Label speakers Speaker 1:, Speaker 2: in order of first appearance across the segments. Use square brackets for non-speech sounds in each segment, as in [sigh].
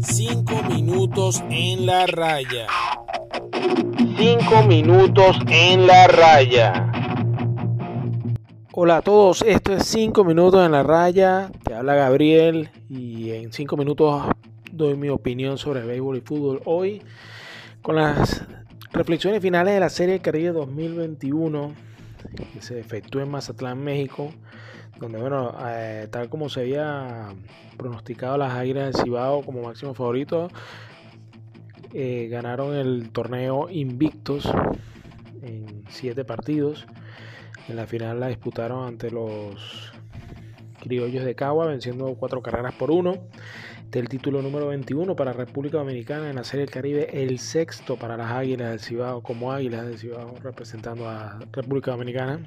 Speaker 1: Cinco minutos en la raya. Cinco minutos en la raya. Hola a todos, esto es 5 minutos en la raya, te habla Gabriel y en 5 minutos doy mi opinión sobre el béisbol y fútbol hoy con las reflexiones finales de la Serie Caribe 2021 que se efectuó en Mazatlán, México, donde bueno, eh, tal como se había pronosticado las Águilas del Cibao como máximo favorito, eh, ganaron el torneo invictos en 7 partidos en la final la disputaron ante los criollos de Cagua, venciendo cuatro carreras por uno. Del título número 21 para República Dominicana en la Serie del Caribe, el sexto para las Águilas del Cibao, como Águilas del Cibao representando a República Dominicana.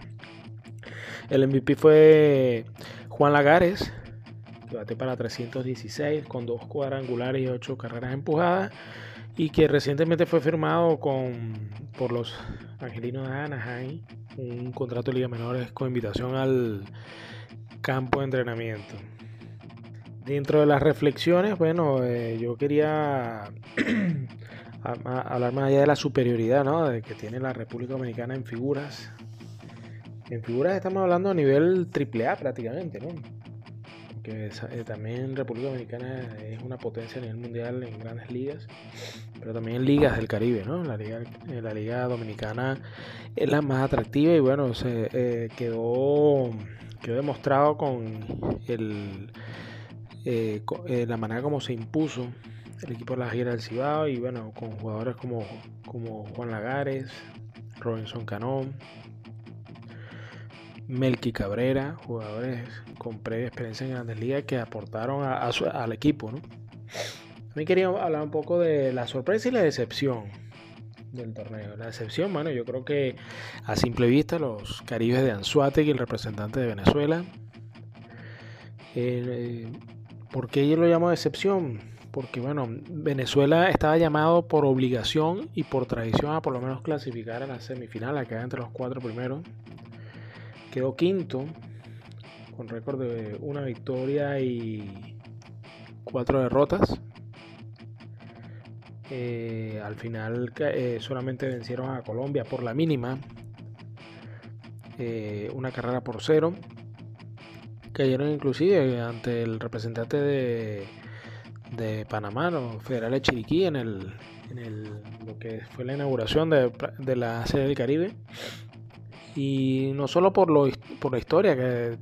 Speaker 1: El MVP fue Juan Lagares, que bate para 316 con dos cuadrangulares y ocho carreras empujadas y que recientemente fue firmado con, por los Angelinos de Anaheim un contrato de Liga Menores con invitación al campo de entrenamiento. Dentro de las reflexiones, bueno, eh, yo quería [clears throat] hablar más allá de la superioridad ¿no? de que tiene la República Dominicana en figuras. En figuras estamos hablando a nivel AAA prácticamente, ¿no? Porque eh, también República Dominicana es una potencia a nivel mundial en grandes ligas pero también en ligas del Caribe, ¿no? La liga, eh, la liga dominicana es la más atractiva y bueno, se quedó, quedó demostrado con el eh, la manera como se impuso el equipo de la gira del Cibao y bueno, con jugadores como, como Juan Lagares, Robinson Canón, Melky Cabrera, jugadores con previa experiencia en grandes ligas que aportaron al equipo, ¿no? mí quería hablar un poco de la sorpresa y la decepción del torneo. La decepción, bueno, yo creo que a simple vista los Caribes de Anzuategui, el representante de Venezuela. Eh, ¿Por qué yo lo llamo decepción? Porque, bueno, Venezuela estaba llamado por obligación y por tradición a por lo menos clasificar a la semifinal, a quedar entre los cuatro primeros. Quedó quinto, con récord de una victoria y cuatro derrotas. Eh, al final eh, solamente vencieron a Colombia por la mínima. Eh, una carrera por cero. Cayeron inclusive ante el representante de, de Panamá, los federales Chiriquí, en, el, lo que fue la inauguración de, la sede del Caribe. Y no solo por, lo, por la historia que,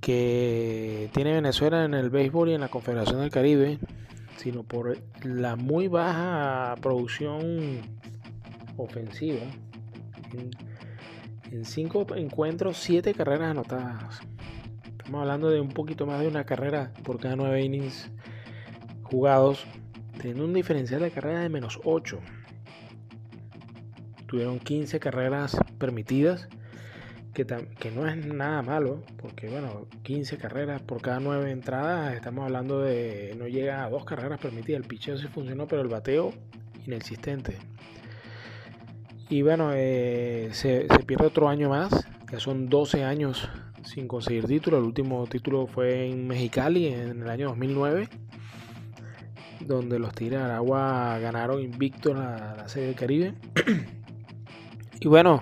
Speaker 1: que tiene Venezuela en el béisbol y en la Confederación del Caribe, sino por la muy baja producción ofensiva. En, cinco encuentros, siete carreras anotadas. Estamos hablando de un poquito más de una carrera por cada nueve innings jugados, teniendo un diferencial de carrera de menos 8. Tuvieron 15 carreras permitidas que, no es nada malo, porque bueno, 15 carreras por cada 9 entradas, estamos hablando de no llega a dos carreras permitidas, el picheo sí funcionó, pero el bateo inexistente. Y bueno, eh, se, pierde otro año más, ya son 12 años sin conseguir título, el último título fue en Mexicali en el año 2009 donde los Tigres de Aragua ganaron invicto la, la Serie del Caribe. [clears throat] y bueno,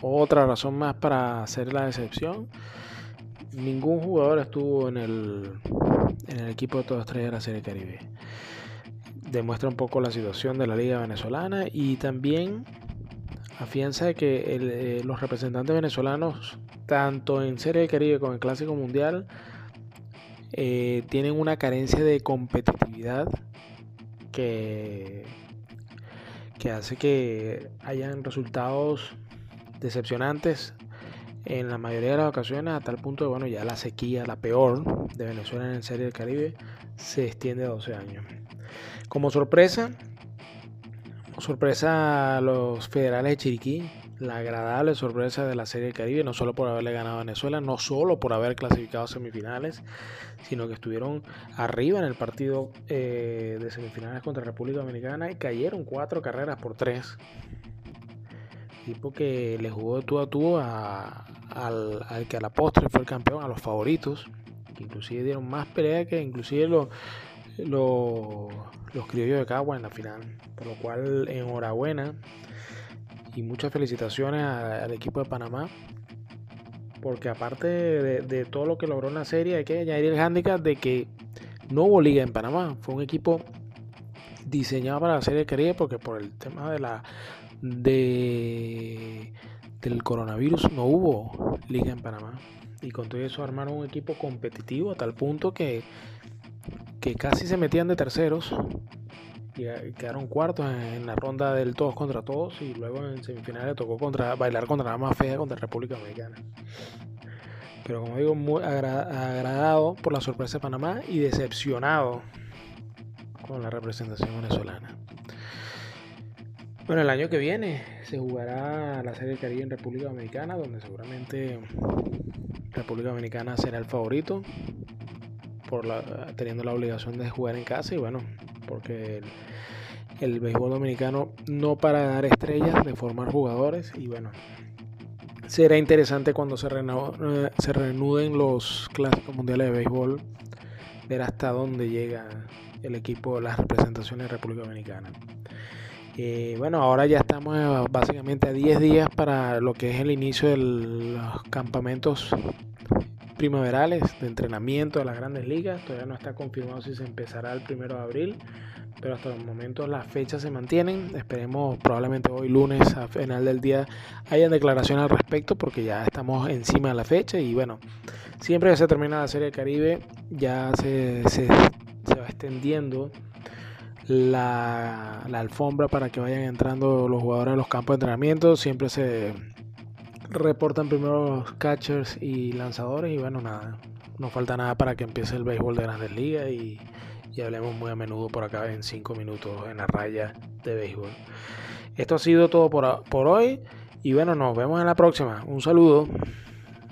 Speaker 1: otra razón más para hacer la decepción. Ningún jugador estuvo en el, en el equipo de todas estrellas de la Serie Caribe. Demuestra un poco la situación de la liga venezolana y también afianza de que eh, los representantes venezolanos, tanto en Serie Caribe como en Clásico Mundial, eh, tienen una carencia de competitividad que, que hace que hayan resultados decepcionantes en la mayoría de las ocasiones, a tal punto de, bueno, ya la sequía, la peor de Venezuela en Serie del Caribe, se extiende a 12 años. Como sorpresa, sorpresa a los federales de Chiriquí, la agradable sorpresa de la Serie del Caribe, no solo por haberle ganado a Venezuela, no solo por haber clasificado semifinales, sino que estuvieron arriba en el partido eh, de semifinales contra República Dominicana y cayeron cuatro carreras por tres equipo que le jugó tú a tú al, que a la postre fue el campeón, a los favoritos. que inclusive dieron más pelea que inclusive los, los, los criollos de Cagua en la final. Por lo cual, enhorabuena y muchas felicitaciones al equipo de Panamá. Porque aparte de, todo lo que logró en la serie, hay que añadir el handicap de que no hubo liga en Panamá. Fue un equipo diseñado para la serie Caribe porque por el tema de la de del coronavirus no hubo liga en Panamá. Y con todo eso armaron un equipo competitivo a tal punto que, que casi se metían de terceros y quedaron cuartos en la ronda del todos contra todos y luego en semifinales tocó contra bailar contra la más fea contra República Dominicana. Pero como digo, muy agradado por la sorpresa de Panamá y decepcionado con la representación venezolana. Bueno, el año que viene se jugará la Serie Caribe en República Dominicana, donde seguramente República Dominicana será el favorito, teniendo la obligación de jugar en casa y bueno, porque el, béisbol dominicano no para dar estrellas, de formar jugadores y bueno, será interesante cuando se, se reanuden los clásicos mundiales de béisbol, ver hasta dónde llega el equipo, las representaciones de República Dominicana. Eh, bueno, ahora ya estamos eh, básicamente a 10 días para lo que es el inicio de los campamentos primaverales de entrenamiento de las grandes ligas. Todavía no está confirmado si se empezará el primero de abril, pero hasta el momento las fechas se mantienen. Esperemos probablemente hoy lunes a final del día hayan declaraciones al respecto porque ya estamos encima de la fecha y bueno, siempre que se termina la Serie Caribe ya se, se, va extendiendo la, la alfombra para que vayan entrando los jugadores a los campos de entrenamiento. Siempre se reportan primero los catchers y lanzadores y bueno, nada, no falta nada para que empiece el béisbol de grandes ligas y, y hablemos muy a menudo por acá en 5 minutos en la raya de béisbol. Esto ha sido todo por, por hoy y bueno, nos vemos en la próxima. Un saludo.